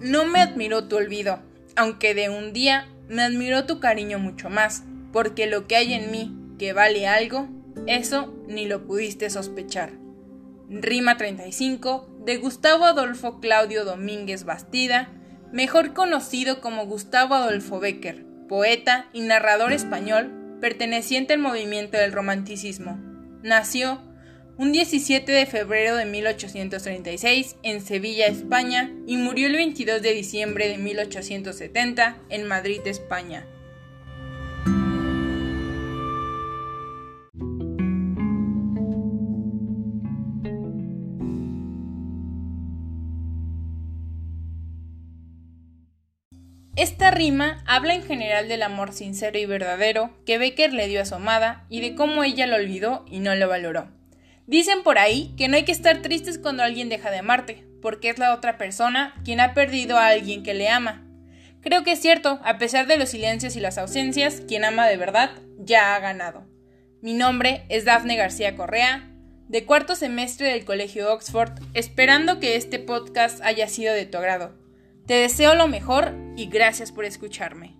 no me admiró tu olvido, aunque de un día me admiró tu cariño mucho más, porque lo que hay en mí que vale algo, eso ni lo pudiste sospechar. Rima 35 de Gustavo Adolfo Claudio Domínguez Bastida, mejor conocido como Gustavo Adolfo Becker, poeta y narrador español perteneciente al movimiento del romanticismo. Nació un 17 de febrero de 1836 en Sevilla, España, y murió el 22 de diciembre de 1870 en Madrid, España. Esta rima habla en general del amor sincero y verdadero que Becker le dio a su amada y de cómo ella lo olvidó y no lo valoró. Dicen por ahí que no hay que estar tristes cuando alguien deja de amarte, porque es la otra persona quien ha perdido a alguien que le ama. Creo que es cierto, a pesar de los silencios y las ausencias, quien ama de verdad ya ha ganado. Mi nombre es Dafne García Correa, de cuarto semestre del Colegio Oxford, esperando que este podcast haya sido de tu agrado. Te deseo lo mejor y gracias por escucharme.